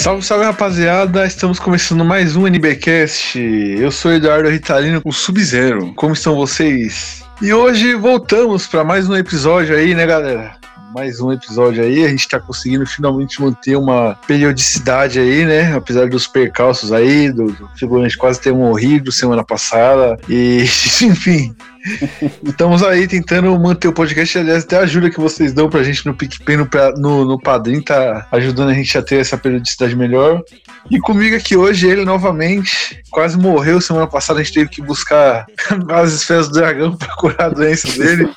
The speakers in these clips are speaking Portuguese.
Salve, salve rapaziada, estamos começando mais um NBcast. Eu sou Eduardo Ritalino, o Sub-Zero. Como estão vocês? E hoje voltamos para mais um episódio aí, né, galera? mais um episódio aí. A gente tá conseguindo finalmente manter uma periodicidade aí, né? Apesar dos percalços aí, do, do figurante quase ter morrido semana passada. E, enfim. Estamos aí tentando manter o podcast. Aliás, até a ajuda que vocês dão pra gente no PicPay, no, no, no Padrim, tá ajudando a gente a ter essa periodicidade melhor. E comigo aqui hoje, ele novamente, quase morreu semana passada. A gente teve que buscar as esferas do dragão pra curar a doença dele.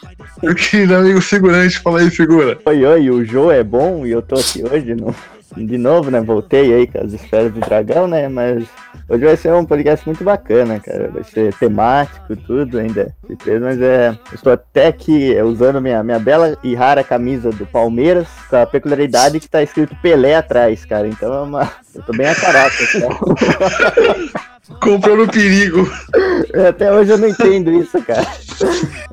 Meu querido amigo figurante, fala aí, figura. Oi, oi, o Joe é bom e eu tô aqui hoje no, de novo, né? Voltei aí com as esferas do dragão, né? Mas hoje vai ser um podcast muito bacana, cara. Vai ser temático, tudo ainda. Mas é. Estou até aqui usando minha, minha bela e rara camisa do Palmeiras, com a peculiaridade que tá escrito Pelé atrás, cara. Então é uma. Eu tô bem a caráter, cara. Comprou no perigo. Até hoje eu não entendo isso, cara.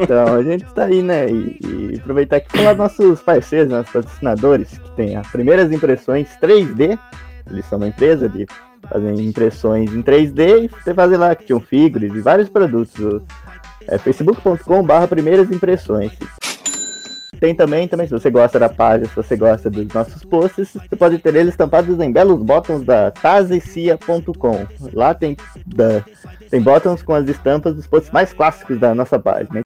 Então, a gente tá aí, né? E, e aproveitar aqui falar dos nossos parceiros, nossos patrocinadores, que tem as primeiras impressões 3D. Eles são uma empresa de fazer impressões em 3D e você fazer lá que tinham figures e vários produtos. É facebook.com/barra primeiras impressões. Tem também, também, se você gosta da página, se você gosta dos nossos posts, você pode ter eles estampados em belos botões da tazecia.com. Lá tem, da, tem botões com as estampas dos posts mais clássicos da nossa página.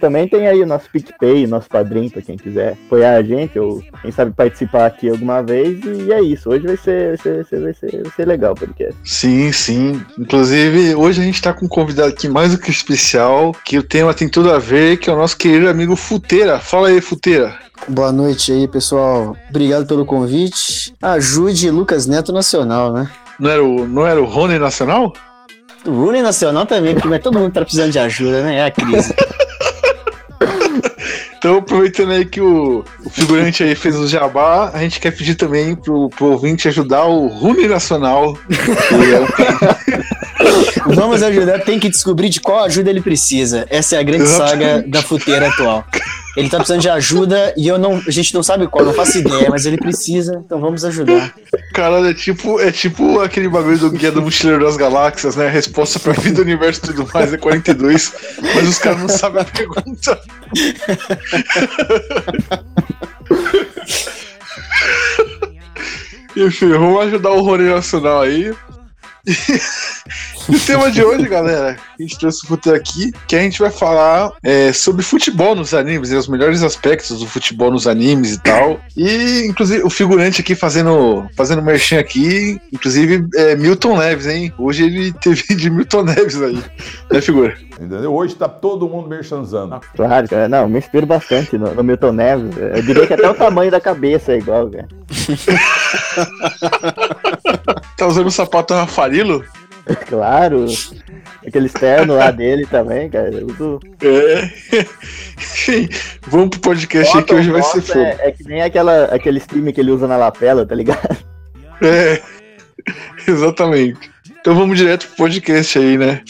Também tem aí o nosso PicPay, o nosso padrinho, para quem quiser apoiar a gente, ou quem sabe participar aqui alguma vez. E é isso. Hoje vai ser, vai ser, vai ser, vai ser legal o podcast. Sim, sim. Inclusive, hoje a gente está com um convidado aqui mais do que especial, que o tema tem tudo a ver, que é o nosso querido amigo Futeira. Fala aí, Futeira. Boa noite aí, pessoal. Obrigado pelo convite. Ajude Lucas Neto Nacional, né? Não era o, não era o Rony Nacional? O Rony Nacional também, porque todo mundo tá precisando de ajuda, né? É a crise. Então, aproveitando aí que o, o, figurante aí fez o jabá, a gente quer pedir também pro, pro ouvinte ajudar o Rune Nacional. Vamos ajudar, tem que descobrir de qual ajuda ele precisa. Essa é a grande Exatamente. saga da futeira atual. Ele tá precisando de ajuda e eu não, a gente não sabe qual, não faço ideia, mas ele precisa, então vamos ajudar. Caralho, é tipo, é tipo aquele bagulho do Guia do Mochileiro das Galáxias, né? A resposta pra vida universo e tudo mais é 42, mas os caras não sabem a pergunta. Enfim, vamos ajudar o Rony Nacional aí. o tema de hoje, galera, a gente trouxe o aqui, que a gente vai falar é, sobre futebol nos animes, e os melhores aspectos do futebol nos animes e tal. E, inclusive, o figurante aqui fazendo, fazendo merchan aqui, inclusive, é Milton Neves, hein? Hoje ele teve de Milton Neves aí, né, figura? Entendeu? Hoje tá todo mundo merchanzando. Claro, cara. Não, me inspiro bastante no, no Milton Neves. Eu diria que até o tamanho da cabeça é igual, cara. tá usando o sapato Rafarilo? Claro. Aquele externo lá dele também, cara. Uso... É. Enfim, vamos pro podcast aqui que hoje vai ser fogo. É, é, que nem aquela, aquele stream que ele usa na lapela, tá ligado? É, exatamente. Então vamos direto pro podcast aí, né?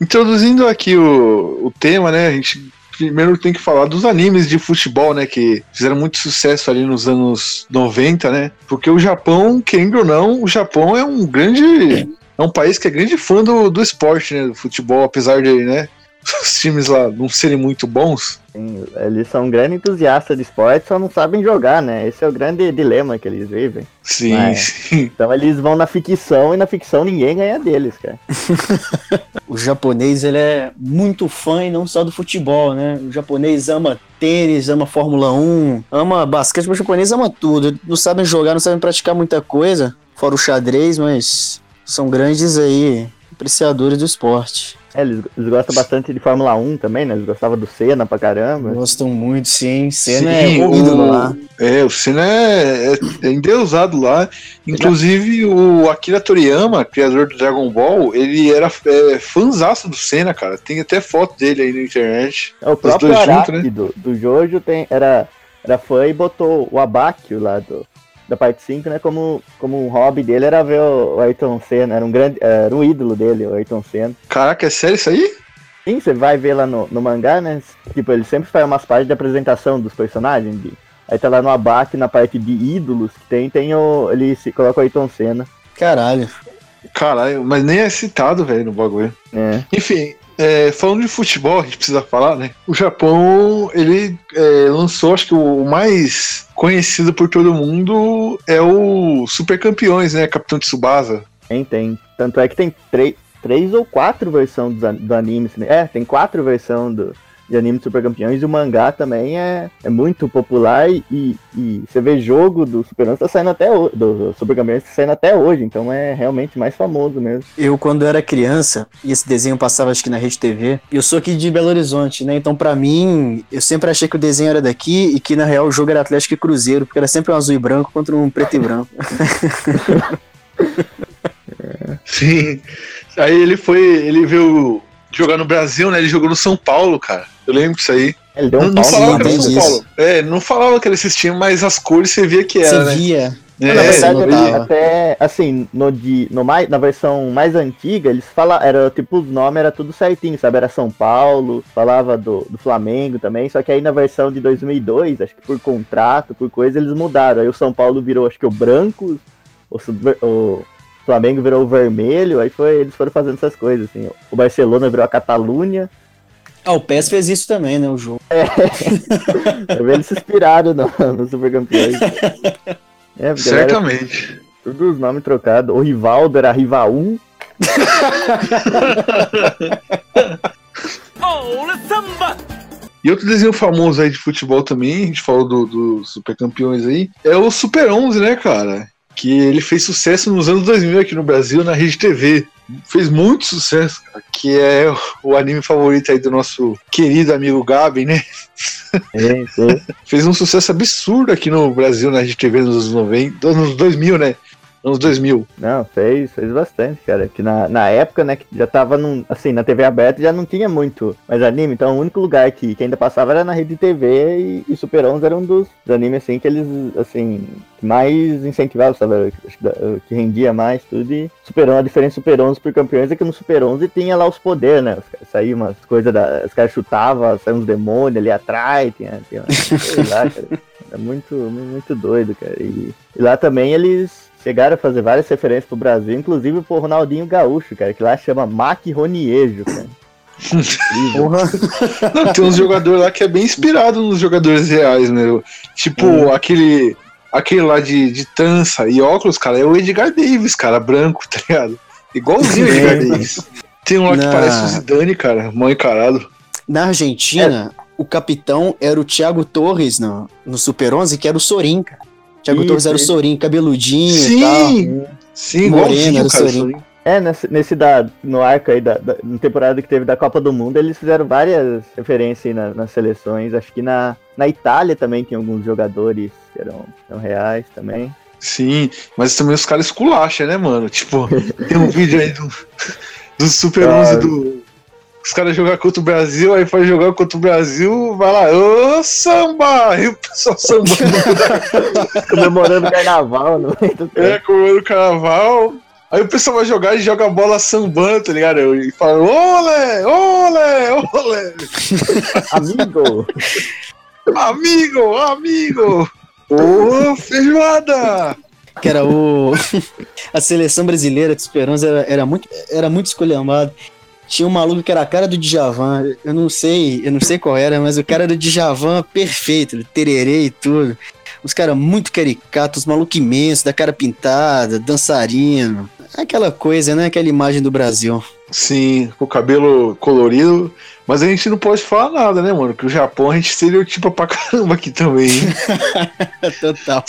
Introduzindo aqui o, o tema, né? A gente primeiro tem que falar dos animes de futebol, né? Que fizeram muito sucesso ali nos anos 90, né? Porque o Japão, querendo ou não, o Japão é um grande. É um país que é grande fã do, do esporte, né? Do futebol, apesar de, né? Os times lá não serem muito bons. Sim, eles são grandes entusiastas de esporte, só não sabem jogar, né? Esse é o grande dilema que eles vivem. Sim, Mas, sim. Então eles vão na ficção e na ficção ninguém ganha deles, cara. o japonês, ele é muito fã e não só do futebol, né? O japonês ama tênis, ama Fórmula 1, ama basquete, mas o japonês ama tudo. Não sabem jogar, não sabem praticar muita coisa, fora o xadrez, mas são grandes aí apreciadores do esporte. É, eles, eles, gostam bastante de Fórmula 1 também, né? Eles gostavam do Senna pra caramba. Gostam muito, sim. Senna sim, é o ídolo lá. É, o Senna é, é, é endeusado lá. Inclusive, o Akira Toriyama, criador do Dragon Ball, ele era é, fãzaço do Senna, cara. Tem até foto dele aí na internet. É, o próprio dois Araki, juntos, né? do, do Jojo tem, era, era fã e botou o Abakio lá do, da parte 5, né? Como, como um hobby dele era ver o, Ayrton Senna, era um grande, era um ídolo dele, o Ayrton Senna. Caraca, é sério isso aí? Sim, você vai ver lá no, no mangá, né? Tipo, ele sempre faz umas partes de apresentação dos personagens. De, aí tá lá no abaque, na parte de ídolos que tem, tem o. Ele se coloca o Ayrton Senna. Caralho. Caralho, mas nem é citado, velho, no bagulho. É. Enfim, é, falando de futebol, a gente precisa falar, né? O Japão, ele é, lançou, acho que o mais conhecido por todo mundo é o Super Campeões, né? Capitão Tsubasa. Tem, tem. Tanto é que tem três, três ou quatro versões do, do anime. É, tem quatro versões do, de anime de Super Campeões e o mangá também é, é muito popular e, e você vê jogo do Super tá saindo até hoje, do Super Campeões tá saindo até hoje, então é realmente mais famoso mesmo. Eu, quando era criança, e esse desenho passava acho que na Rede TV, eu sou aqui de Belo Horizonte, né? Então, pra mim, eu sempre achei que o desenho era daqui e que na real o jogo era Atlético e Cruzeiro, porque era sempre um azul e branco contra um preto e branco. Sim. Aí ele foi. Ele veio jogar no Brasil, né? Ele jogou no São Paulo, cara. Eu lembro disso aí. Ele deu um não, não falava que era São. Paulo. É, não falava que era esse time, mas as cores você via que era, Você né? via. É, na verdade. Até, assim, no de, no mais, na versão mais antiga, eles falavam, era tipo, os nomes era tudo certinho, sabe? Era São Paulo, falava do, do Flamengo também, só que aí na versão de 2002, acho que por contrato, por coisa, eles mudaram. Aí o São Paulo virou, acho que o branco, o, o Flamengo virou o vermelho, aí foi, eles foram fazendo essas coisas, assim. O Barcelona virou a Catalunha, Ah, o PES fez isso também, né? O jogo. aí eles se inspiraram no, no Super Campeões. É, porque era Certamente. todos os nomes trocados. O Rivaldo era Rival 1, E outro desenho famoso aí de futebol também, a gente falou do, do Super Campeões aí, é o Super 11, né, cara? Que ele fez sucesso nos anos 2000 aqui no Brasil, na Rede TV. Fez muito sucesso, cara, que é o anime favorito aí do nosso querido amigo Gabi, né? É, sim. Fez um sucesso absurdo aqui no Brasil, na Rede TV nos anos 90, nos 2000, né? Anos 2000. Não, fez, fez bastante, cara. Que na, na época, né, que já tava num, assim, na TV aberta já não tinha muito mais anime, então o único lugar que, que ainda passava era na rede TV e, e Super 11 era um dos, dos animes, assim, que eles, assim, que mais incentivavam, sabe, que rendia mais tudo e Super 11, a diferença Super 11 por campeões é que no Super 11 tinha lá os poderes, né, os caras- saía umas coisas, da, os caras chutavam, saíam uns demônios ali atrás, tinha, tinha sei lá, cara. Era muito, muito doido, cara. E, e lá também eles chegaram a fazer várias referências pro Brasil, inclusive pro Ronaldinho Gaúcho, cara, que lá chama Mac Roniejo, cara. Não, tem uns jogadores lá que é bem inspirado nos jogadores reais, meu. Tipo, Hum. aquele. Aquele lá de, de trança e óculos, cara, é o Edgar Davis, cara, branco, tá ligado? Igualzinho o Edgar Davis. Tem um lá que Não. parece o Zidane, cara, mal encarado. Na Argentina, o capitão era o Thiago Torres no, no Super 11, que era o Sorin, cara. Thiago Isso, Torres era o. Sorin, cabeludinho e tal. Sim! Sim, Moreno, era cara. Sorin. É, nesse, nesse da, no arco aí, da, da na temporada que teve da Copa do Mundo, eles fizeram várias referências aí na- nas seleções. Acho que na, na Itália também tem alguns jogadores que eram, eram reais também. Sim, mas também os caras esculacham, né, mano? Tipo, tem um vídeo aí do, do Super Ah. 11 do. Os caras jogar contra o Brasil, aí vai jogar contra o Brasil, vai lá, ô samba! E o pessoal sambando, Comemorando o carnaval do é, comendo carnaval. Aí o pessoal vai jogar e joga a bola sambando, tá ligado? E fala, olé, olé, olé, Amigo! amigo, amigo! Ô, feijoada! Que era o. a seleção brasileira de Esperança era, era muito, era muito esculhambado. Tinha um maluco que era a cara do Djavan. Eu não sei, eu não sei qual era, mas o cara do Djavan perfeito, tererê e tudo. Os caras muito caricatos, maluco imenso, da cara pintada, dançarino. Aquela coisa, né? Aquela imagem do Brasil. Sim, com o cabelo colorido. Mas a gente não pode falar nada, né, mano? Que o Japão a gente estereotipa pra caramba aqui também. Total.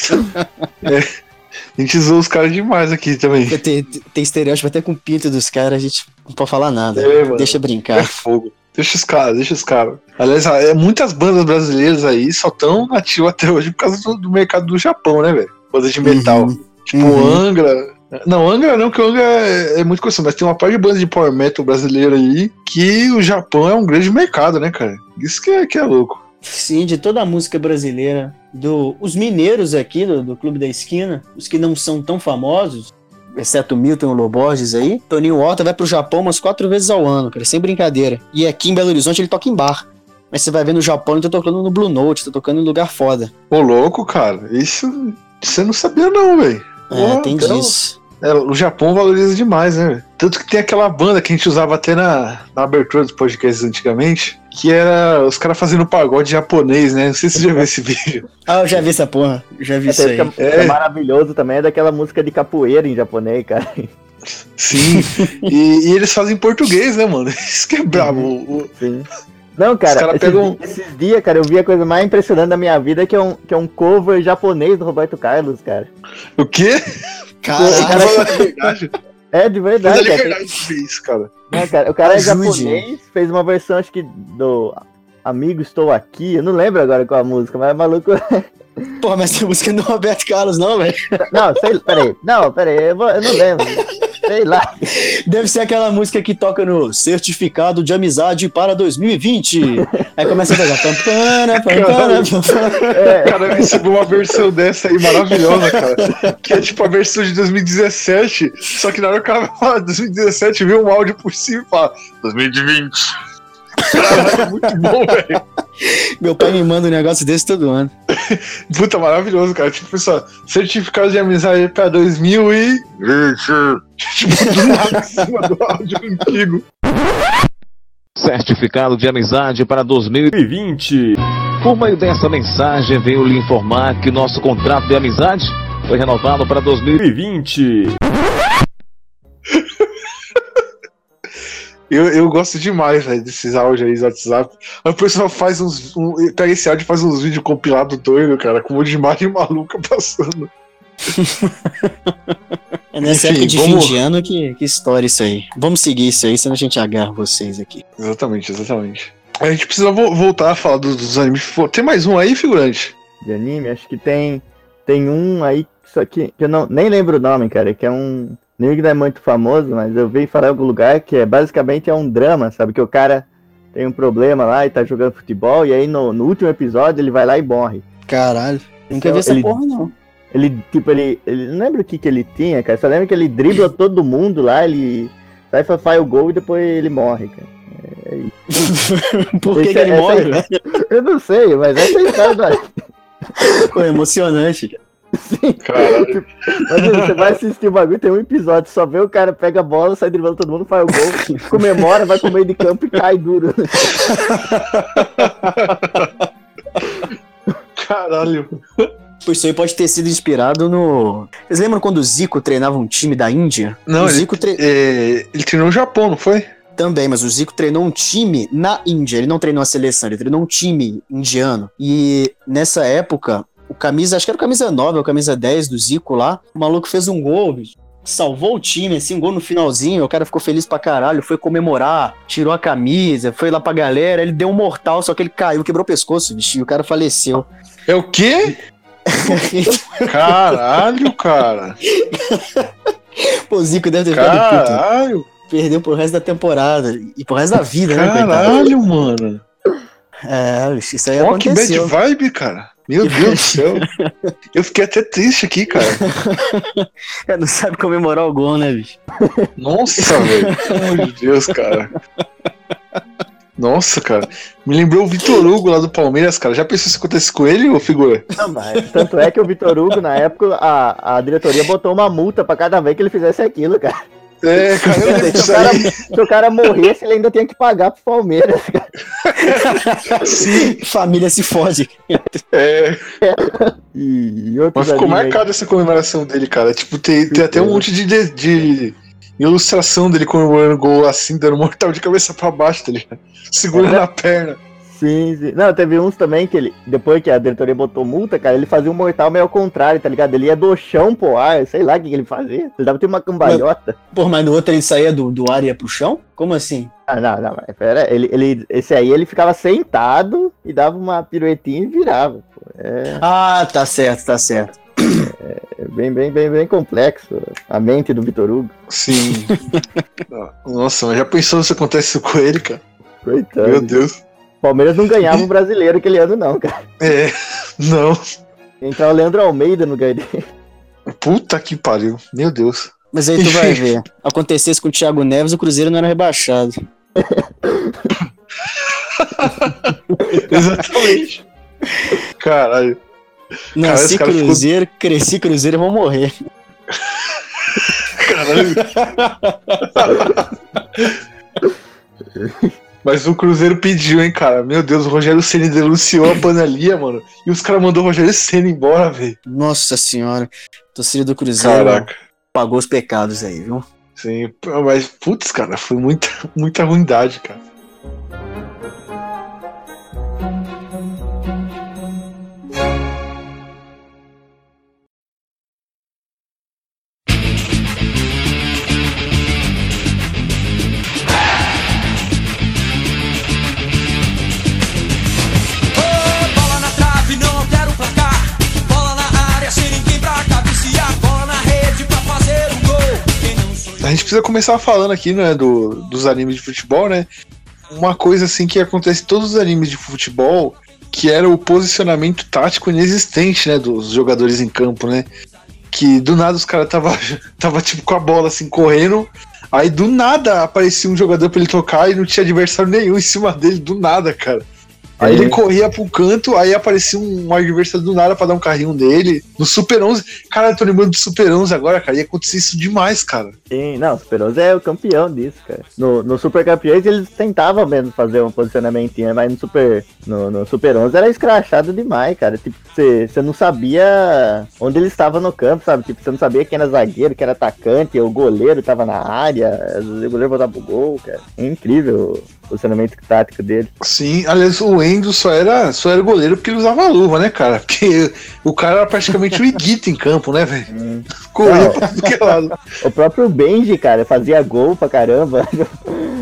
A gente zoa os caras demais aqui também. Tem, tem estereótipo até com o pinto dos caras, a gente não pode falar nada. É, mano. Deixa É brincar. fogo. Deixa os caras, deixa os caras. Aliás, é, muitas bandas brasileiras aí só tão nativas até hoje por causa do, do mercado do Japão, né, velho? Bandas de metal. Uhum. Tipo, Uhum. Angra. Não, Angra não, que o Angra é, é muito conhecido, mas tem uma parte de bandas de power metal brasileira aí que o Japão é um grande mercado, né, cara? Isso que é, que é louco. Sim, de toda a música brasileira. Do os mineiros aqui do, do Clube da Esquina, os que não são tão famosos, exceto o Milton Loborges aí, Toninho Horta vai pro Japão umas quatro vezes ao ano, cara, sem brincadeira. E aqui em Belo Horizonte ele toca em bar. Mas você vai ver no Japão, ele tá tocando no Blue Note, tá tocando em lugar foda. Ô, louco, cara. Isso você não sabia, não, velho. É, tem então- disso. É, o Japão valoriza demais, né? Tanto que tem aquela banda que a gente usava até na, na abertura dos podcasts antigamente, que era os caras fazendo pagode japonês, né? Não sei se você já viu esse vídeo. Ah, eu já vi essa porra. Já vi isso Até aí. fica, fica maravilhoso também é daquela música de capoeira em japonês, cara. Sim. e, e eles fazem em português, né, mano? Isso que é brabo. O- o- Sim. Não, cara, cara esses, pegam- esses dias, cara, eu vi a coisa mais impressionante da minha vida, que é um, que é um cover japonês do Roberto Carlos, cara. O quê? Caralho. Cara, fala de verdade. É de Mas verdade, é de cara. verdade que isso, cara. Não, cara, o cara é Ajude. japonês, fez uma versão, acho que do Amigo Estou Aqui, eu não lembro agora qual a música, mas é maluco. Porra, mas essa música não é do Roberto Carlos, não, velho. Não, sei, peraí, não, peraí, eu, vou- eu não lembro. Sei lá. Deve ser aquela música que toca no Certificado de Amizade para 2020. Aí começa a pegar. Pampana, pampana, pampana. É, Cara, eu recebi uma versão dessa aí maravilhosa, cara. Que é tipo a versão de 2017, só que na hora que o cara fala 2017, viu um áudio por cima e fala 2020. Caralho, é muito bom, velho. Meu pai me manda um negócio desse todo ano. Puta, maravilhoso, cara. Tipo, pessoal, certificado de amizade pra 2020. Tipo, do nada em cima do áudio antigo. Certificado de amizade para 2020. Por meio dessa mensagem, venho lhe informar que nosso contrato de amizade foi renovado para 2020. Eu, eu gosto demais, velho, desses áudios aí do WhatsApp. Aí o pessoal faz uns. Um, pega esse áudio e faz uns vídeos compilados doido, cara, com um monte de imagem maluca passando. É nessa Enfim, época de vamos- fim de ano que, que história isso aí. Vamos seguir isso aí, senão a gente agarra vocês aqui. Exatamente, exatamente. A gente precisa vo- voltar a falar dos, dos animes. Tem mais um aí, figurante? de anime, acho que tem tem um aí isso aqui que eu não nem lembro o nome, cara, que é um que não é muito famoso, mas eu vi falar em algum lugar que é basicamente é um drama, sabe que o cara tem um problema lá e tá jogando futebol e aí no, no último episódio ele vai lá e morre. Caralho. Nunca Então, vi essa ele- porra, não. Ele tipo ele, ele não lembro o que que ele tinha, cara, só lembro que ele dribla todo mundo lá, ele sai fa- faz o gol e depois ele morre, cara. Por que, Esse que é- ele essa morre, velho? Eu não sei, mas essa é a história do anime. Pô, é emocionante. Caralho. Mas você vai assistir o bagulho, tem um episódio, só vê o cara pega a bola, sai driblando todo mundo, faz o gol, comemora, vai pro meio de campo e cai duro. Caralho. Pô, isso aí pode ter sido inspirado no. Vocês lembram quando o Zico treinava um time da Índia? Não, o ele- Zico tre... É, ele treinou no Japão, não foi? também, mas o Zico treinou um time na Índia. Ele não treinou a seleção, ele treinou um time indiano. E nessa época, o camisa, acho que era o camisa 9 ou camisa 10 do Zico lá, o maluco fez um gol, bicho, salvou o time, assim, um gol no finalzinho, o cara ficou feliz pra caralho, foi comemorar, tirou a camisa, foi lá pra galera, ele deu um mortal, só que ele caiu, quebrou o pescoço, bicho, e o cara faleceu. É o quê? Caralho, cara. Pô, o Zico deve ter ficado puto. Caralho. Perdeu pro resto da temporada e pro resto da vida, né, coitado? Caralho, mano. É, isso aí Ó, que bad aconteceu. vibe, cara. Meu Que Deus do céu. Eu fiquei até triste aqui, cara. É, Não sabe comemorar o gol, né, bicho? Nossa, velho. Pelo amor de Deus, cara. Nossa, cara. Me lembrou o Vitor Hugo lá do Palmeiras, cara. Já pensou se acontece com ele, ô figura? Não, mas tanto é que o Vitor Hugo, na época, a, a diretoria botou uma multa pra cada vez que ele fizesse aquilo, cara. É, cara, Se o cara, se o cara morresse, ele ainda tinha que pagar pro Palmeiras. Sim, Família se fode. é. E, e outros Mas ficou aí. marcada essa comemoração dele, cara. Tipo, tem, tem até um monte de, de, de ilustração dele comemorando gol assim, dando mortal de cabeça pra baixo, tá ligado? Segurando a perna. Sim, sim. Não, teve uns também que ele, depois que a diretoria botou multa, cara, ele fazia um mortal meio ao contrário, tá ligado? Ele ia do chão pro ar, sei lá o que, que ele fazia. Ele dava tipo uma cambalhota. Pô, mas no outro ele saía do, do ar e ia pro chão? Como assim? Ah, não, não, mas pera, ele, ele, esse aí ele ficava sentado e dava uma piruetinha e virava. Pô. É, Ah, tá certo, tá certo. é bem, bem, bem, bem complexo a mente do Vitor Hugo. Sim. Nossa, mas já pensou se acontece com ele, cara? Coitado. Meu Deus. Palmeiras não ganhava o brasileiro aquele ano, não, cara. É. Não. Entrar o Leandro Almeida no lugar dele. Puta que pariu. Meu Deus. Mas aí tu vai ver. Acontecesse com o Thiago Neves, o Cruzeiro não era rebaixado. Exatamente. Caralho. Nasci cara ficou- Cruzeiro, cresci Cruzeiro e vou morrer. Caralho. Mas o Cruzeiro pediu, hein, cara. Meu Deus, o Rogério Ceni denunciou a panelinha, mano. E os caras mandou o Rogério Ceni embora, velho. Nossa senhora. Torcida do Cruzeiro Caraca. pagou os pecados aí, viu? Sim, mas, putz, cara, foi muita, muita ruindade, cara. A gente precisa começar falando aqui, né, do, dos animes de futebol, né? Uma coisa assim que acontece em todos os animes de futebol, que era o posicionamento tático inexistente, né, dos jogadores em campo, né? Que do nada os caras tava, tava tipo com a bola assim correndo, aí do nada aparecia um jogador pra ele tocar e não tinha adversário nenhum em cima dele, do nada, cara. Aí É. ele corria pro canto, aí aparecia um adversário do nada pra dar um carrinho nele. No Super 11, cara, eu tô lembrando do Super 11 agora, cara, ia acontecer isso demais, cara. Sim, não, o Super 11 é o campeão disso, cara. No, no Super Campeões eles tentavam mesmo fazer um posicionamentinho, mas no Super, no, no Super 11 era escrachado demais, cara. Tipo, você não sabia onde ele estava no campo, sabe? Tipo, você não sabia quem era zagueiro, quem era atacante, o goleiro tava na área, o goleiro voltava pro gol, cara. É incrível posicionamento tático dele. Sim, aliás, o Endo só era, só era goleiro porque ele usava luva, né, cara? Porque o cara era praticamente o Iguita em campo, né, velho? Corria Não. pra que lado. O próprio Benji, cara, fazia gol pra caramba.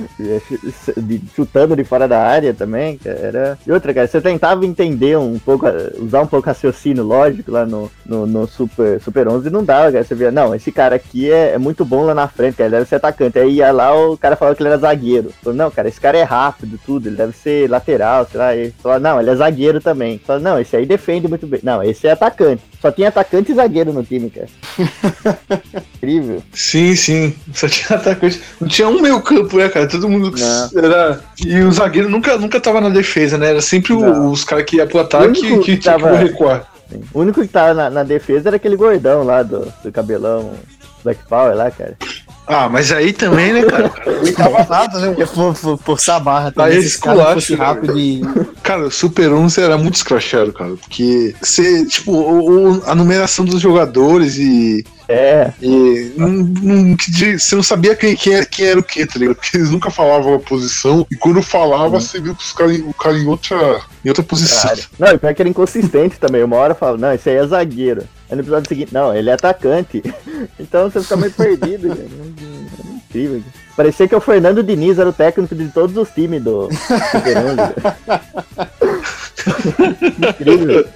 chutando de fora da área também, cara. Era... E outra, cara, você tentava entender um pouco, usar um pouco raciocínio lógico lá no, no, no Super, Super 11 e não dava, cara. Você via, não, esse cara aqui é, é muito bom lá na frente, cara, ele deve ser atacante. Aí ia lá, o cara falava que ele era zagueiro. Falou, não, cara, esse cara é rápido, tudo, ele deve ser lateral, sei lá. E falou, não, ele é zagueiro também. Falou, não, esse aí defende muito bem. Não, esse é atacante. Só tinha atacante e zagueiro no time, cara. Incrível. Sim, sim. Só tinha atacante. Não tinha um meio campo, né, cara? Todo mundo Não. era. E o zagueiro nunca, nunca tava na defesa, né? Era sempre o- os caras que iam pro ataque único que que tinha que tava- recuar. Sim. O único que tava na, na defesa era aquele gordão lá do, do cabelão Black Power lá, cara. Ah, mas aí também, né, cara? Cara não tava nada, né? For, for, forçar a barra também. esse Se esse cara fosse né, rápido e. Cara, o Super 11 era muito escrachado, cara. Porque você, tipo, o- o- a numeração dos jogadores e. É, e não, não- você não sabia quem, quem, era, quem era o que, tá ligado? Porque eles nunca falavam a posição. E quando falava, você viu que os caras o cara em outra, em outra posição. cara. Não, e pior que era inconsistente também. Uma hora fala, não, esse aí é zagueiro. Aí no episódio seguinte, não, ele é atacante. Então você fica meio perdido. É Incrível. Parecia que o Fernando Diniz era o técnico de todos os times do Super 11. cara. Incrível.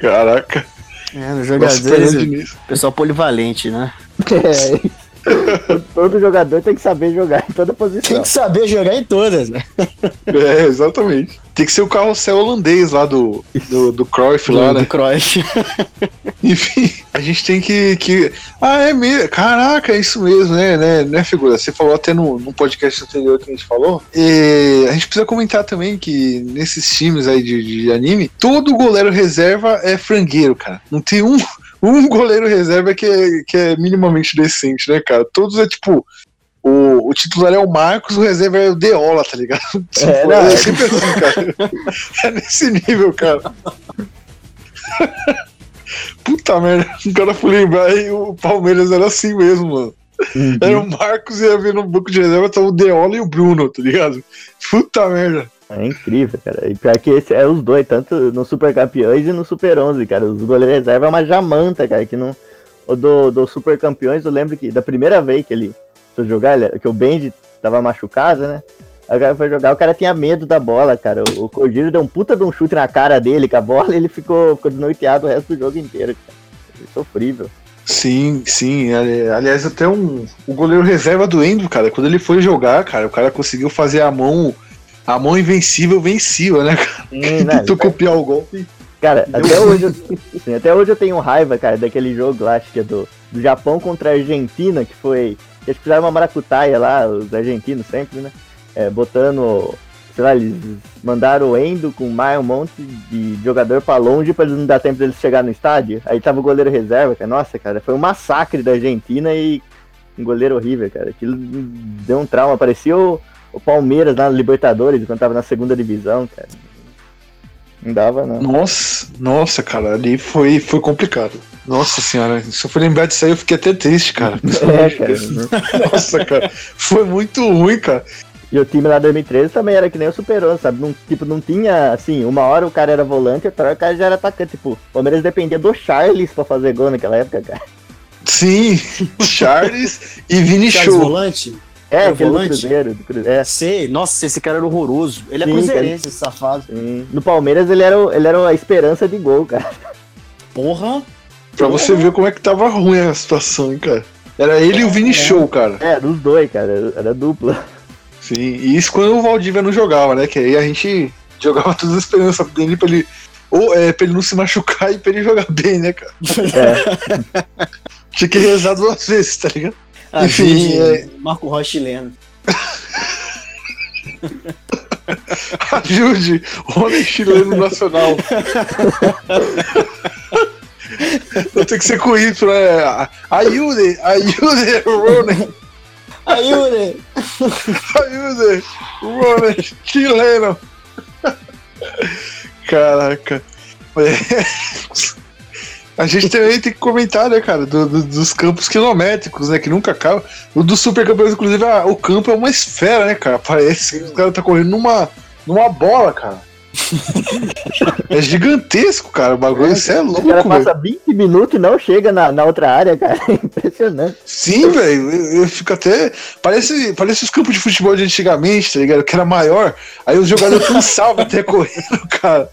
Caraca. É, no jogador, pessoal polivalente, né? É. Todo jogador tem que saber jogar em toda Tem posição. que saber jogar em todas, né? É, exatamente. Tem que ser o carrossel holandês lá do, do, do Cruyff lá, Do, né? do Cruyff. Enfim, a gente tem que. que... Ah, é mesmo. Caraca, é isso mesmo, né, né, né, figura? Você falou até no, no podcast anterior que a gente falou. E a gente precisa comentar também que nesses times aí de, de anime, todo goleiro reserva é frangueiro, cara. Não tem um, um goleiro reserva que é, que é minimamente decente, né, cara? Todos é tipo. O, o titular é o Marcos, o reserva é o Deola, tá ligado? Tipo, não, é é- sempre assim, cara. É nesse nível, cara. Puta merda, o cara foi lembrar e o Palmeiras era assim mesmo, mano. Era o Marcos e ia ver no banco de reserva, tava o Deola e o Bruno, tá ligado? Puta merda. É incrível, cara. E pior que esse é os dois, tanto no Super Campeões e no Super 11, cara. Os goleiros reserva é uma jamanta, cara, que não... O do, do Super Campeões, eu lembro que da primeira vez que ele foi jogar, ele- que o Benji tava machucado, né? Aí o cara foi jogar, o cara tinha medo da bola, cara. O, Cogiro deu um puta de um chute na cara dele com a bola e ele ficou, ficou desnorteado o resto do jogo inteiro, cara. Foi sofrível. Sim, sim. ali- Aliás, até um, o goleiro reserva do Endo, cara, quando ele foi jogar, cara, o cara conseguiu fazer a mão A mão invencível vencia, né, cara? Hum, né, Tentou copiar o golpe. Cara, até hoje, eu, até hoje eu tenho raiva, cara, daquele jogo lá, acho que é do, do Japão contra a Argentina, que foi. Eles fizeram uma maracutaia lá, os argentinos sempre, né? É, botando. Sei lá, eles mandaram o Endo com mais um monte de jogador pra longe pra não dar tempo deles chegar no estádio. Aí tava o goleiro reserva, cara. Nossa, cara, foi um massacre da Argentina e um goleiro horrível, cara. Aquilo deu um trauma. Parecia o, o Palmeiras lá na Libertadores, quando tava na segunda divisão, cara. Não dava, não. Nossa, nossa, cara, ali foi, foi complicado. Nossa senhora, se eu for lembrar disso aí, eu fiquei até triste, cara. É, cara. Nossa, cara, foi muito ruim, cara. E o time lá de 2013 também era que nem o Superou, sabe? Não, tipo, não tinha, assim, uma hora o cara era volante, outra hora o cara já era atacante. Tipo, o Palmeiras dependia do Charles pra fazer gol naquela época, cara. Sim, Charles e Vini Charles Show. Volante? É, É o aquele do volante? Cruzeiro. Do Cruzeiro. É, Sei, nossa, esse cara era horroroso. Ele é Sim, cruzeirense, esse safado. sim. No Palmeiras ele era, ele era a esperança de gol, cara. Porra. Pra você ver como é que tava ruim a situação, hein, cara. Era ele e o Vini Show, cara. É, dos dois, cara. Era, dupla. Sim, e isso quando o Valdívia não jogava, né? Que aí a gente jogava toda a esperança dele pra ele. Ou é, pra ele não se machucar e pra ele jogar bem, né, cara? É, Tinha que rezar duas vezes, tá ligado? Ah, Enfim, é- Marco Rocha chileno. Ajude homem chileno nacional. Tem que ser com isso, né? Ajude, ajude, Ronnie, Aí, ajude, Ronnie, chileno. Caraca. É. A gente também tem que comentar, né, cara, do- do- dos campos quilométricos, né, que nunca acaba. O dos super campeões, inclusive, o campo é uma esfera, né, cara? Parece que o cara tá correndo numa, numa bola, cara. é gigantesco, cara, o bagulho, isso é o cara louco, passa 20 minutos e não chega na, na outra área, cara. Impressionante. Sim, velho, eu, eu fico até. Parece, parece os campos de futebol de antigamente, tá ligado? Que era maior, aí os jogadores cansavam até correndo, cara.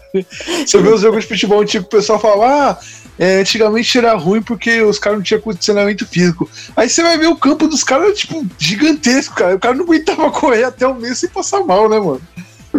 Você vê os jogos de futebol antigo, o pessoal fala, ah, é, antigamente era ruim porque os caras não tinham condicionamento físico. Aí você vai ver o campo dos caras, tipo, gigantesco, cara. O cara não aguentava correr até o mês sem passar mal, né, mano?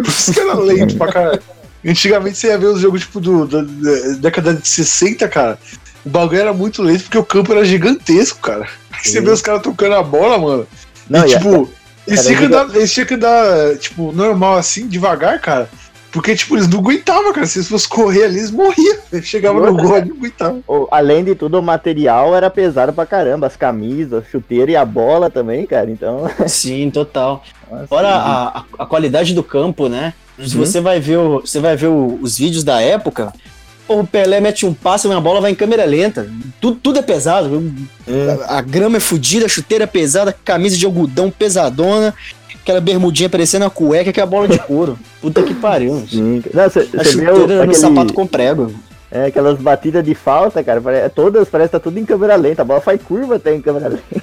Por isso que era lento pra caralho. Antigamente você ia ver os jogos, tipo, do, da, da década de 60, cara. O bagulho era muito lento porque o campo era gigantesco, cara. Aí você vê os caras tocando a bola, mano. Não, e, tipo, eles era tinham, que giga- andar, eles tinham que andar, tipo, normal assim, devagar, cara. Porque, tipo, eles não aguentavam, cara. Se eles fossem correr ali, eles morriam. Eles chegavam no gol e não aguentavam. além de tudo, o material era pesado pra caramba. As camisas, chuteiro e a bola também, cara. Então. Sim, total. nossa, Fora a, a, a qualidade do campo, né? Se Uhum. você vai ver, o, você vai ver o- os vídeos da época, o Pelé mete um passe na bola, vai em câmera lenta. Tudo, tudo é pesado. A, a grama é fodida, a chuteira é pesada, camisa de algodão pesadona, aquela bermudinha parecendo a cueca que é a bola de couro. Puta que pariu. Sim. Não, você A chuteira no aquele- sapato com prego. é, aquelas batidas de falta, cara. pare- Todas parece que tá tudo em câmera lenta. A bola faz curva até em câmera lenta.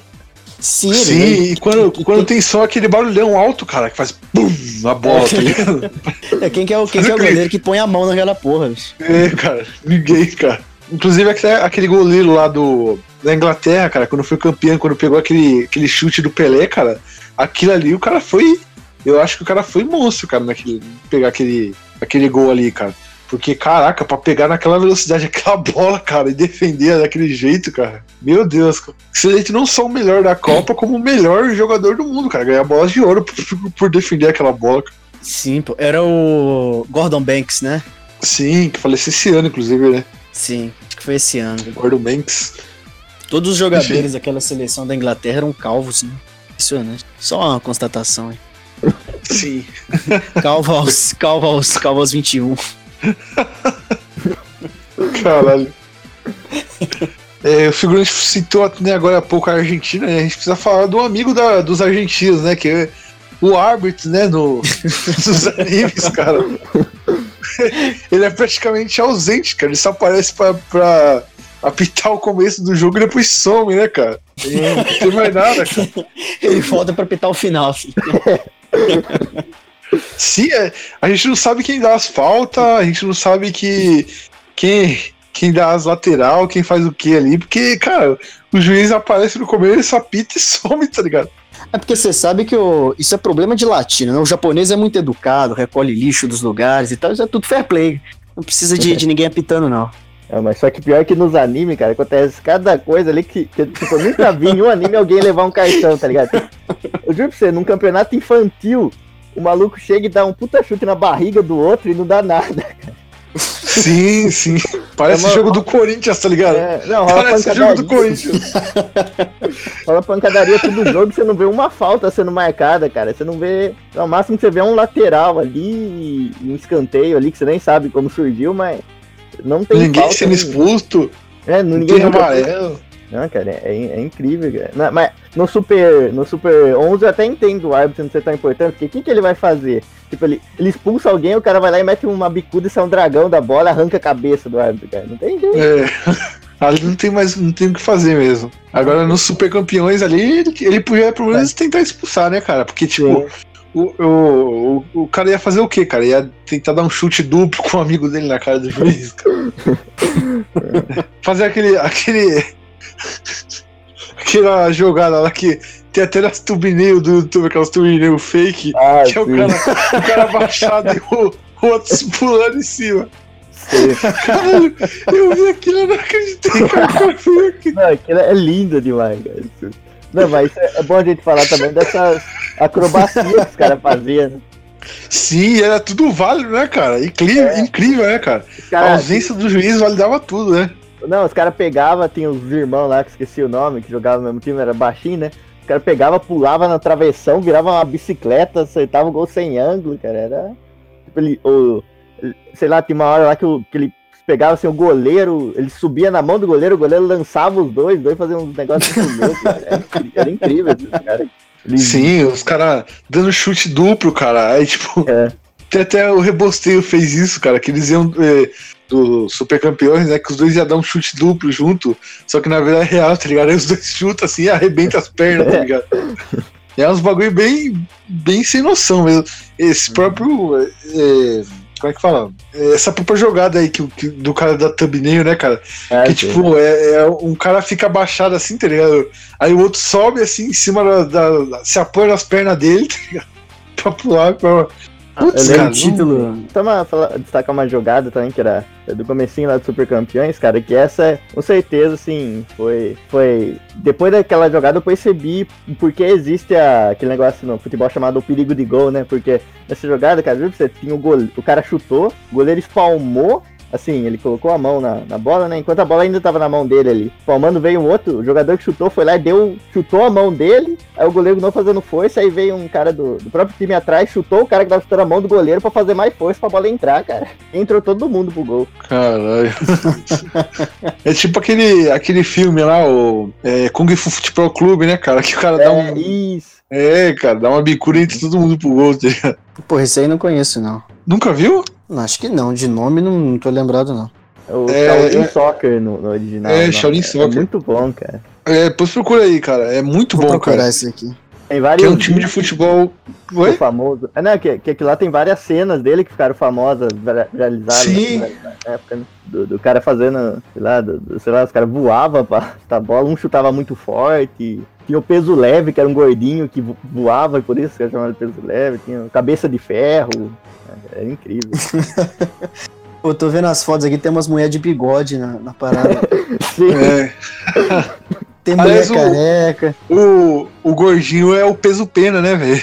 Sim, Sim, ele- e quando, quando tem só aquele barulhão alto, cara, que faz pum na bola, tá ligado? é, quem que é o, quem que é o goleiro que põe a mão naquela porra, bicho? É, cara, ninguém, cara. Inclusive até aquele goleiro lá do da Inglaterra, cara, quando foi campeão, quando pegou aquele, aquele chute do Pelé, cara, aquilo ali o cara foi. Eu acho que o cara foi monstro, cara, naquele. Pegar aquele, aquele gol ali, cara. Porque, caraca, pra pegar naquela velocidade aquela bola, cara, e defender daquele jeito, cara. Meu Deus, eleito não só o melhor da Copa, como o melhor jogador do mundo, cara. Ganhar bola de ouro por, por defender aquela bola. cara. Sim, pô. Era o Gordon Banks, né? Sim, que faleceu esse ano, inclusive, né? Sim, acho que foi esse ano. Gordon Banks. Todos os jogadores daquela seleção da Inglaterra eram calvos, né? Impressionante. Só uma constatação aí. Sim. Calvo aos, calvo aos, calvo aos 21. Caralho. É, o figurante citou né, agora há pouco a Argentina, né? A gente precisa falar do amigo da- dos argentinos, né? Que é o árbitro, né? No, dos animes, cara. Ele é praticamente ausente, cara. Ele só aparece pra, pra apitar o começo do jogo e depois some, né, cara? Não tem mais nada, cara. Ele volta pra pitar o final. assim. Sim, é, a gente não sabe quem dá as faltas, a gente não sabe que quem, quem dá as lateral, quem faz o que ali, porque, cara, o juiz aparece no começo, apita e some, tá ligado? É porque você sabe que o, isso é problema de latino, né? O japonês é muito educado, recolhe lixo dos lugares e tal, isso é tudo fair play. Não precisa de, de ninguém apitando, não. É, mas só que pior que nos animes, cara, acontece cada coisa ali que, que tipo, eu nunca vi em um anime alguém levar um cartão, tá ligado? Eu juro pra você, num campeonato infantil, o maluco chega e dá um puta chute na barriga do outro e não dá nada. Sim, sim. Parece É jogo do Corinthians, tá ligado? É, não, rola Parece jogo do. Corinthians. Rola pancadaria todo jogo, você não vê uma falta sendo marcada, cara. Você não vê. No máximo que você vê é um lateral ali, um escanteio ali, que você nem sabe como surgiu, mas. Não tem Ninguém sendo expulso, É, ninguém tem amarelo. Não, cara, é, é incrível, cara. Não, mas no Super, no Super 11 eu até entendo o árbitro não ser tão importante, porque o que, que ele vai fazer? Tipo, ele, ele expulsa alguém, o cara vai lá e mete uma bicuda e sai um dragão da bola, arranca a cabeça do árbitro, cara. Não tem jeito. É. Ali não tem mais, não tem o que fazer mesmo. Agora nos super campeões ali, ele, ele podia pelo menos tentar expulsar, né, cara? Porque, tipo, o, o, o, o cara ia fazer o quê, cara? Ia tentar dar um chute duplo com um amigo dele na cara do juiz, cara. fazer aquele. aquele. aquela jogada lá que tem até nas thumbnail do YouTube, aquelas thumbnail fake, Ah, que é o cara, o cara abaixado e o, o outro pulando em cima. Caralho, eu vi aquilo, eu não acreditei, cara. Eu vi aquilo. Não, aquilo é lindo demais, cara. Não, mas é, é bom a gente falar também dessas acrobacias que os caras faziam. né? Sim, era tudo válido, né, cara? Incrível, incrível, né, cara? Os A ausência do juiz validava tudo, né? Não, os caras pegavam, tinha os irmãos lá, que esqueci o nome, que jogavam no mesmo time, era baixinho, né? Os caras pegavam, pulavam na travessão, viravam uma bicicleta, acertavam o gol sem ângulo, cara. Era. Tipo, ele. O, ele- sei lá, tinha uma hora lá que, o- que ele pegava assim, o goleiro, ele subia na mão do goleiro, o goleiro lançava os dois, os dois faziam uns negócios loucos, cara. Era, era incrível Sim, os caras dando chute duplo, cara. Aí, tipo, É. até, o Rebosteio fez isso, cara, que eles iam eh, do Super Campeões, né? Que os dois iam dar um chute duplo junto, só que na vida é real, tá ligado? Aí os dois chutam assim e arrebenta as pernas, tá ligado? É uns bagulho bem, bem sem noção mesmo. Esse próprio. eh, como é que fala? Eh, Essa própria jogada aí que, que- do cara da thumbnail, né, cara? É, Que sim. tipo, é, é um cara fica abaixado assim, tá ligado? Aí o outro sobe assim em cima da. da- se apoia nas pernas dele, tá ligado? Pra pular, pra. Putz, eu lembro título. Só uma, falar- destacar uma jogada também, que era do comecinho lá do Super Campeões, cara, que essa, com certeza, assim, foi, foi... Depois daquela jogada eu percebi por que existe a- aquele negócio no futebol chamado o perigo de gol, né? Porque nessa jogada, cara, viu, você tinha o gole... o cara chutou, o goleiro espalmou, assim, ele colocou a mão na, na bola, né? Enquanto a bola ainda tava na mão dele ali. Palmando veio um outro, o jogador que chutou foi lá e deu, chutou a mão dele, aí o goleiro não fazendo força, aí veio um cara do, do próprio time atrás, chutou o cara que tava chutando a mão do goleiro pra fazer mais força pra bola entrar, cara. Entrou todo mundo pro gol. Caralho. é tipo aquele, aquele filme lá, o é, Kung Fu Futebol Clube, né, cara? Que o cara dá É, um. isso. É, cara, dá uma bicuda entre todo mundo pro gol, tá ligado? Pô, esse aí não conheço, não. Nunca viu? Acho que não, de nome não, não tô lembrado, não. O É, Shaolin é- Soccer no, no original. É, não. Shaolin Soccer. É muito bom, cara. É, depois procura aí, cara. É muito Vou bom, procurar cara. esse aqui. Tem vários. Que é um time de futebol. O Oi? famoso. É, não, que, que aquilo lá tem várias cenas dele que ficaram famosas, viralizadas Sim. na na época, né? do, do cara fazendo, sei lá, do- do- sei lá, os caras voavam pra a bola, um chutava muito forte. Tinha o peso leve, que era um gordinho que vo- voava, e por isso que era chamado de peso leve. Tinha o cabeça de ferro. Era incrível. Pô, tô vendo as fotos aqui, tem umas mulheres de bigode na, na parada. Sim, É. Tem mulher Aliás, o- careca. O, o gordinho é o peso pena, né, velho?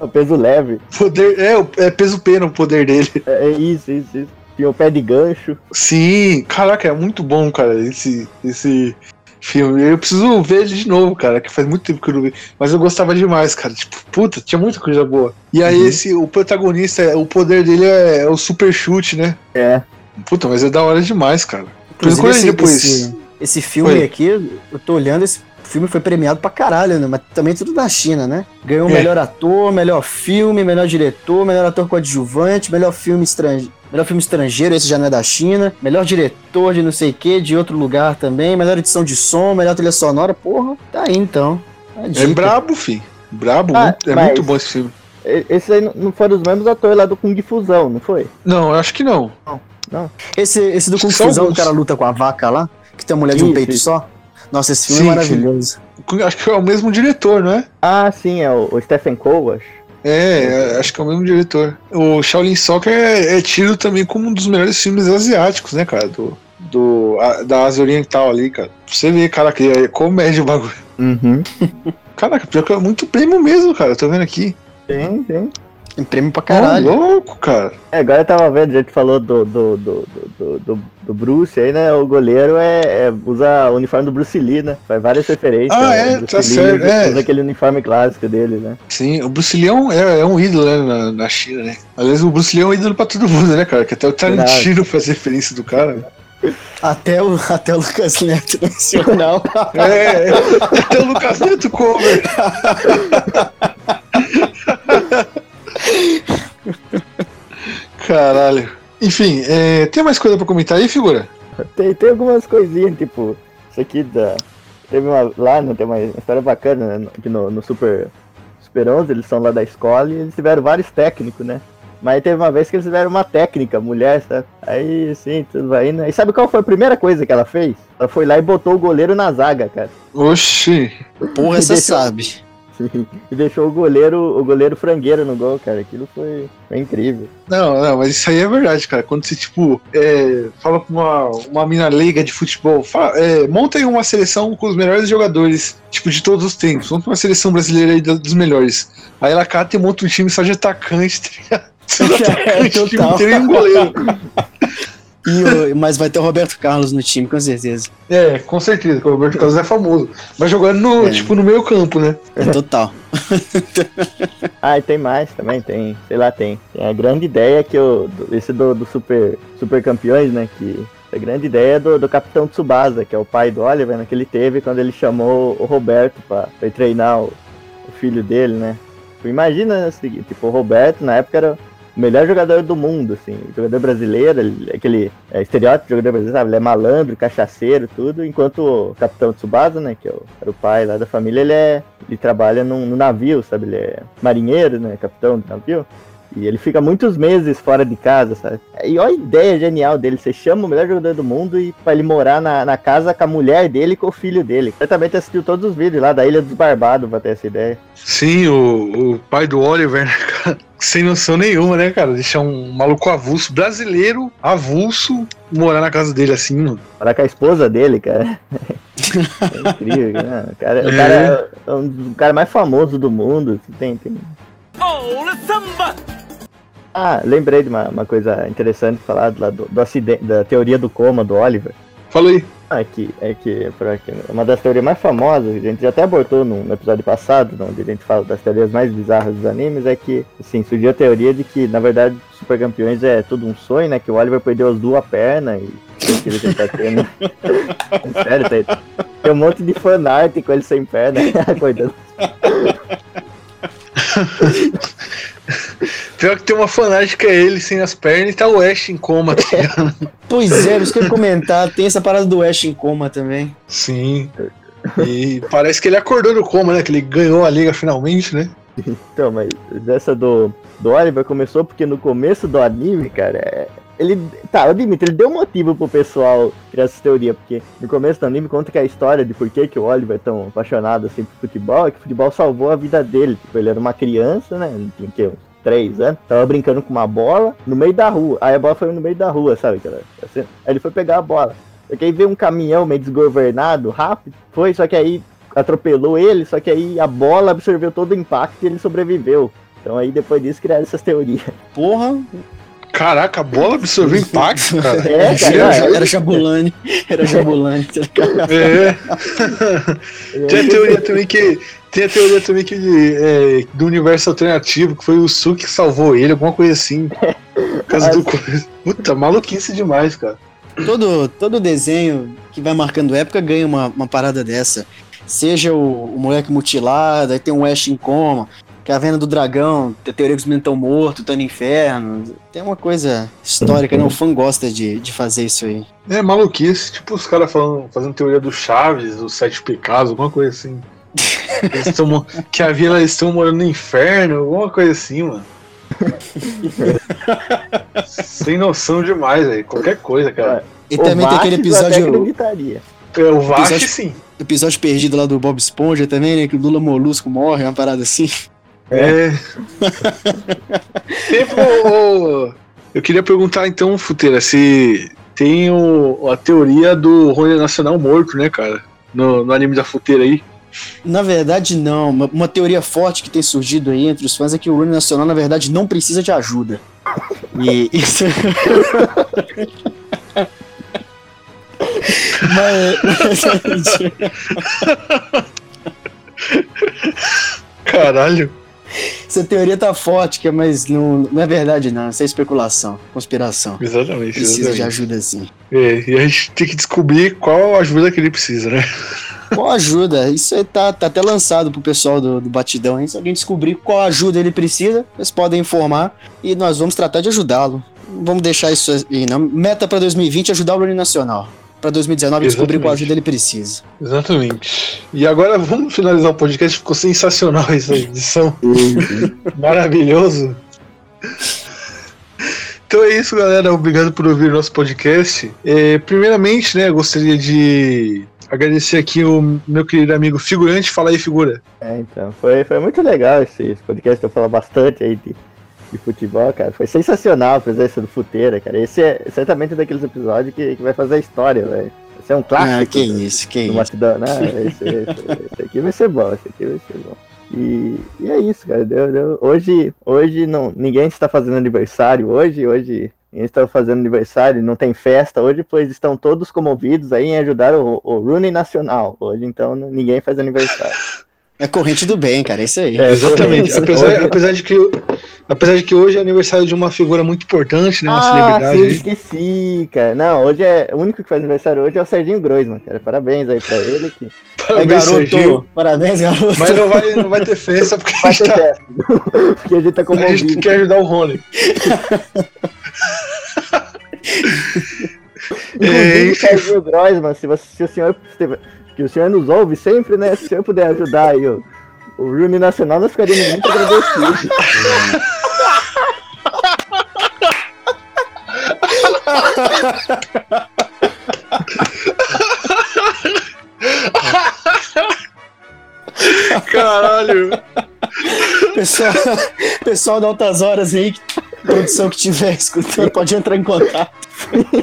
o peso leve. Poder, é, o- é peso pena o poder dele. É, é isso, isso, isso. Tinha o pé de gancho. Sim, caraca, é muito bom, cara, esse, esse filme. Eu preciso ver ele de novo, cara, que faz muito tempo que eu não vi. Mas eu gostava demais, cara. Tipo, puta, tinha muita coisa boa. E aí, Uhum. esse, o protagonista, o poder dele é, é o super chute, né? É. Puta, mas é da hora demais, cara. Procura aí depois. esse, esse filme Oi. aqui, eu tô olhando, esse filme foi premiado pra caralho, né? Mas também tudo da China, né? Ganhou É. melhor ator, melhor filme, melhor diretor, melhor ator coadjuvante, melhor filme estrangeiro. Melhor filme estrangeiro, esse já não é da China. Melhor diretor de não sei o que, de outro lugar também. Melhor edição de som, melhor trilha sonora. Porra, tá aí então. A É brabo, fi. Brabo, Ah, muito- é muito bom esse filme. E- Esses aí não- não foram os mesmos atores lá do Kung Fusão, não foi? Não, eu acho que não. Esse, esse do Kung são Fusão, o cara luta com a vaca lá, que tem a mulher de um peito isso. só. Nossa, esse filme Sim, é maravilhoso. Acho que é o mesmo diretor, não é? Ah, sim, é o, o Stephen Cole, acho. É, é, acho que é o mesmo diretor. O Shaolin Soccer é, é tido também como um dos melhores filmes asiáticos, né, cara? Do, do, a- da Ásia Oriental ali, cara. Pra você ver, cara, que é comédia o bagulho. Uhum. Caraca, pior que é muito prêmio mesmo, cara. Eu tô vendo aqui. Sim, sim. Tem prêmio pra Ô, caralho. louco, cara. É, agora eu tava vendo, a gente falou do, do, do, do, do, do Bruce aí, né? O goleiro é, é- usa o uniforme do Bruce Lee, né? Faz várias referências. Ah, né? é, tá Lee certo, usa, é. usa aquele uniforme clássico dele, né? Sim, o Bruce Lee é um, é, é um ídolo, né, na, na China, né? Aliás, o Bruce Lee é um ídolo pra todo mundo, né, cara? Que até o Tarantino faz referência do cara. Até, o, até o Lucas Neto nacional. É, até o Lucas Neto cover. Caralho. Enfim, é, tem mais coisa pra comentar aí, figura? Tem, tem algumas coisinhas, tipo, isso aqui da. Teve uma. Lá, né, tem uma história bacana, né? Que no, no Super. Super 11, eles são lá da escola e eles tiveram vários técnicos, né? Mas teve uma vez que eles tiveram uma técnica, mulher, sabe? Aí, sim, tudo vai indo. E sabe qual foi a primeira coisa que ela fez? Ela foi lá e botou o goleiro na zaga, cara. Oxi. Porra, você Deixa eu- sabe. Sim. E deixou o goleiro, o goleiro frangueiro no gol, cara. Aquilo foi, foi incrível. Não, não, mas isso aí é verdade, cara. Quando você, tipo, é, fala pra uma, uma mina leiga de futebol, fala, é, monta aí uma seleção com os melhores jogadores, tipo, de todos os tempos. Monta uma seleção brasileira aí dos melhores. Aí ela cata e monta um time só de atacante, tá ligado? Só de atacante, o time total. inteiro e um goleiro. E o- mas vai ter o Roberto Carlos no time, com certeza. É, com certeza, que o Roberto Carlos é famoso. Mas jogando no, É. tipo, no meio campo, né? É total. Ah, e tem mais também, tem, sei lá, tem. Tem a grande ideia que o. do- Esse do, do Super, super Campeões, né? Que a grande ideia do, do Capitão Tsubasa, que é o pai do Oliver, né? Que ele teve quando ele chamou o Roberto ir treinar o, o filho dele, né? Tu imagina o seguinte, tipo, o Roberto na época era melhor jogador do mundo, assim, jogador brasileiro, ele- aquele é, estereótipo de jogador brasileiro, sabe? Ele é malandro, cachaceiro, tudo, enquanto o Capitão Tsubasa, né, que é o, era o pai lá da família, ele é ele trabalha num, num navio, sabe? Ele é marinheiro, né? Capitão do navio. E ele fica muitos meses fora de casa, sabe? E olha a ideia genial dele. Você chama o melhor jogador do mundo e pra ele morar na, na casa com a mulher dele e com o filho dele. Certamente assistiu todos os vídeos lá da Ilha dos Barbados pra ter essa ideia. Sim, o, o pai do Oliver, né, cara? Sem noção nenhuma, né, cara? Deixar um maluco avulso, brasileiro, avulso, morar na casa dele assim, mano. Morar com a esposa dele, cara. É incrível, né? O cara, o É. cara é um dos caras mais famosos do mundo. Tem, tem, Ah, lembrei de uma, uma coisa interessante falar lá do, do acidente, da teoria do coma do Oliver. Fala aí. Ah, é que, é que uma das teorias mais famosas, a gente já até abordou no, episódio passado, onde a gente fala das teorias mais bizarras dos animes, é que, assim, surgiu a teoria de que, na verdade, Super Campeões é tudo um sonho, né? Que o Oliver perdeu as duas pernas e aquilo que ele tá tendo. Sério, tem, tem um monte de fanart com ele sem perna, acordando. Pior que tem uma é ele sem as pernas e tá o Ash em coma, tá ligado? Pois é, isso que eu ia comentar. Tem essa parada do Ash em coma também. Sim. E parece que ele acordou do coma, né? Que ele ganhou a liga finalmente, né? Então, mas essa do, do Oliver começou porque no começo do anime, cara, é- ele. Tá, eu admito, ele deu motivo pro pessoal criar essa teoria, porque no começo do anime conta que a história de por que, que o Oliver é tão apaixonado assim por futebol é que o futebol salvou a vida dele. Tipo, ele era uma criança, né? Ele tinha o quê? Uns três anos, tava brincando com uma bola no meio da rua. Aí a bola foi no meio da rua, sabe? aquela- assim? Aí ele foi pegar a bola. Só que aí veio um caminhão meio desgovernado, rápido, foi, só que aí atropelou ele, só que aí a bola absorveu todo o impacto e ele sobreviveu. Então aí depois disso criaram essas teorias. Porra, Caraca, a bola absorveu impacto, cara. É, cara, era, era Jabulani. Era Jabulani. ligado? É. Tem a teoria também que. Tem a teoria também que é, do universo alternativo, que foi o Su que salvou ele, alguma coisa assim. Por causa do. Puta, maluquice demais, cara. todo, todo desenho que vai marcando época ganha uma, uma parada dessa. Seja o, o moleque mutilado, aí tem um Ash em coma, Caverna do Dragão, a teoria que os meninos estão mortos, estão no inferno. Tem uma coisa histórica, né? O fã gosta de, de fazer isso aí. É maluquice, tipo os caras falando, fazendo teoria do Chaves, dos Sete Pecados, alguma coisa assim. Eles tão que a vila eles estão morando no inferno, alguma coisa assim, mano. Sem noção demais, aí. Qualquer coisa, cara. E O também tem aquele Vasco eu até episódio. acreditaria. É, o Vash, Episódio- sim. episódio perdido lá do Bob Esponja também, né? Que o Lula Molusco morre, uma parada assim. É. Tempo, ô, eu queria perguntar então, Futeira, se tem o- a teoria do Rony Nacional morto, né, cara? No, no anime da Futeira aí. Na verdade, não. Uma, uma teoria forte que tem surgido aí entre os fãs é que o Rune Nacional, na verdade, não precisa de ajuda. E isso. Mas. Caralho. Essa teoria tá forte, é- mas não, não é verdade, não. Isso é especulação, conspiração. Exatamente. Precisa de exatamente. ajuda sim. É, e a gente tem que descobrir qual ajuda que ele precisa, né? Qual ajuda? Isso aí tá, tá até lançado pro pessoal do, do Batidão. Hein? Se alguém descobrir qual ajuda ele precisa, eles podem informar e nós vamos tratar de ajudá-lo. Vamos deixar isso aí, não. Meta pra 2020 é ajudar o Rune Nacional. Pra 2019 descobrir qual ajuda ele precisa. Exatamente. E agora vamos finalizar o podcast. Ficou sensacional essa edição. Maravilhoso. Então é isso, galera. Obrigado por ouvir o nosso podcast. É, primeiramente, né, gostaria de agradecer aqui o meu querido amigo figurante. Fala aí, figura. É, então, foi, foi muito legal esse, esse podcast, eu falo bastante aí de, de futebol, cara. Foi sensacional a presença do Futeira, cara. Esse é certamente daqueles episódios que, que vai fazer a história, velho. Esse é um clássico. Ah, que isso, que do isso. Matidão, né? Esse, esse- esse aqui vai ser bom, esse aqui vai ser bom. E, e é isso, cara. Deu, deu. Hoje, hoje não, ninguém está fazendo aniversário hoje, hoje está fazendo aniversário, não tem festa hoje, pois estão todos comovidos aí em ajudar o, o Rooney Nacional. Hoje, então, não- ninguém faz aniversário. É corrente do bem, cara. É isso aí. É, Exatamente. hoje- Apesar, apesar, de que, apesar de que hoje é aniversário de uma figura muito importante, né? Uma Ah, celebridade. sim, esqueci, cara. Não, hoje é. O único que faz aniversário hoje é o Serginho Groisman, cara. Parabéns aí pra ele. Que É, Parabéns, Serginho. garoto. Parabéns, garoto. Mas não vai, não vai ter festa porque a vai gente, ter tá. Porque a gente tá a gente quer ajudar o Rony. É, enfim. Serginho Groisman, se, você, se o senhor que o senhor nos ouve sempre, né? Se o senhor puder ajudar aí o, o Rune Nacional, nós ficaríamos muito agradecidos. Caralho. Pessoal, pessoal da Altas Horas aí, produção que tiver escutando, pode entrar em contato.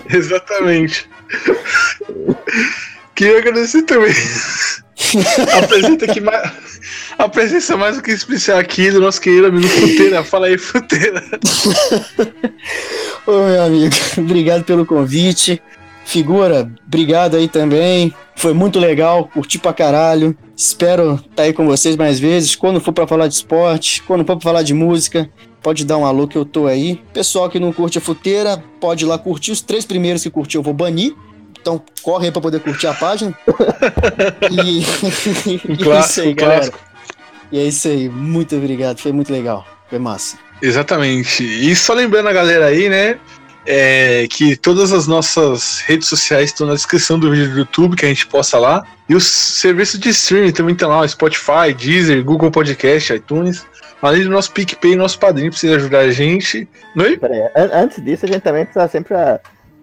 Exatamente. Queria agradecer também a mais, a presença mais do que especial aqui do nosso querido amigo Futeira. Fala aí, Futeira. Ô, meu amigo, obrigado pelo convite. Figura, obrigado aí também. Foi muito legal, curti pra caralho. Espero estar aí com vocês mais vezes. Quando for pra falar de esporte, quando for pra falar de música, pode dar um alô que eu tô aí. Pessoal que não curte a futeira, pode ir lá curtir. Os três primeiros que curtiu eu vou banir. Então corre aí pra poder curtir a página. e, e é isso aí, galera. E é isso aí. Muito obrigado. Foi muito legal. Foi massa. Exatamente. E só lembrando a galera aí, né? é, que todas as nossas redes sociais estão na descrição do vídeo do YouTube que a gente posta lá. E os serviços de streaming também estão lá: Spotify, Deezer, Google Podcast, iTunes. Além do nosso PicPay e nosso padrinho, vocês ajudar a gente. Aí, an- antes disso, a gente também precisa sempre ah,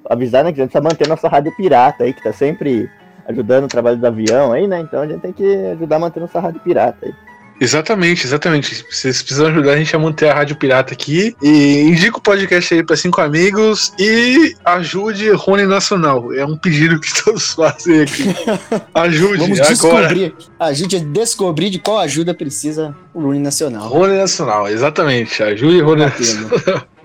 avisar, né? Que a gente precisa manter nossa rádio pirata aí, que tá sempre ajudando o trabalho do avião aí, né? Então a gente tem que ajudar a manter nossa rádio pirata aí. Exatamente, exatamente. Vocês precisam ajudar a gente a manter a Rádio Pirata aqui. E indica o podcast aí para cinco amigos e ajude Rony Nacional. É um pedido que todos fazem aqui. Ajude Vamos agora. descobrir. Ajude a descobrir de qual ajuda precisa o Rune Nacional. Rony Nacional, exatamente. Ajude Rony. Nacional.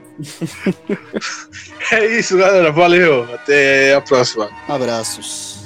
É isso, galera. Valeu. Até a próxima. Abraços.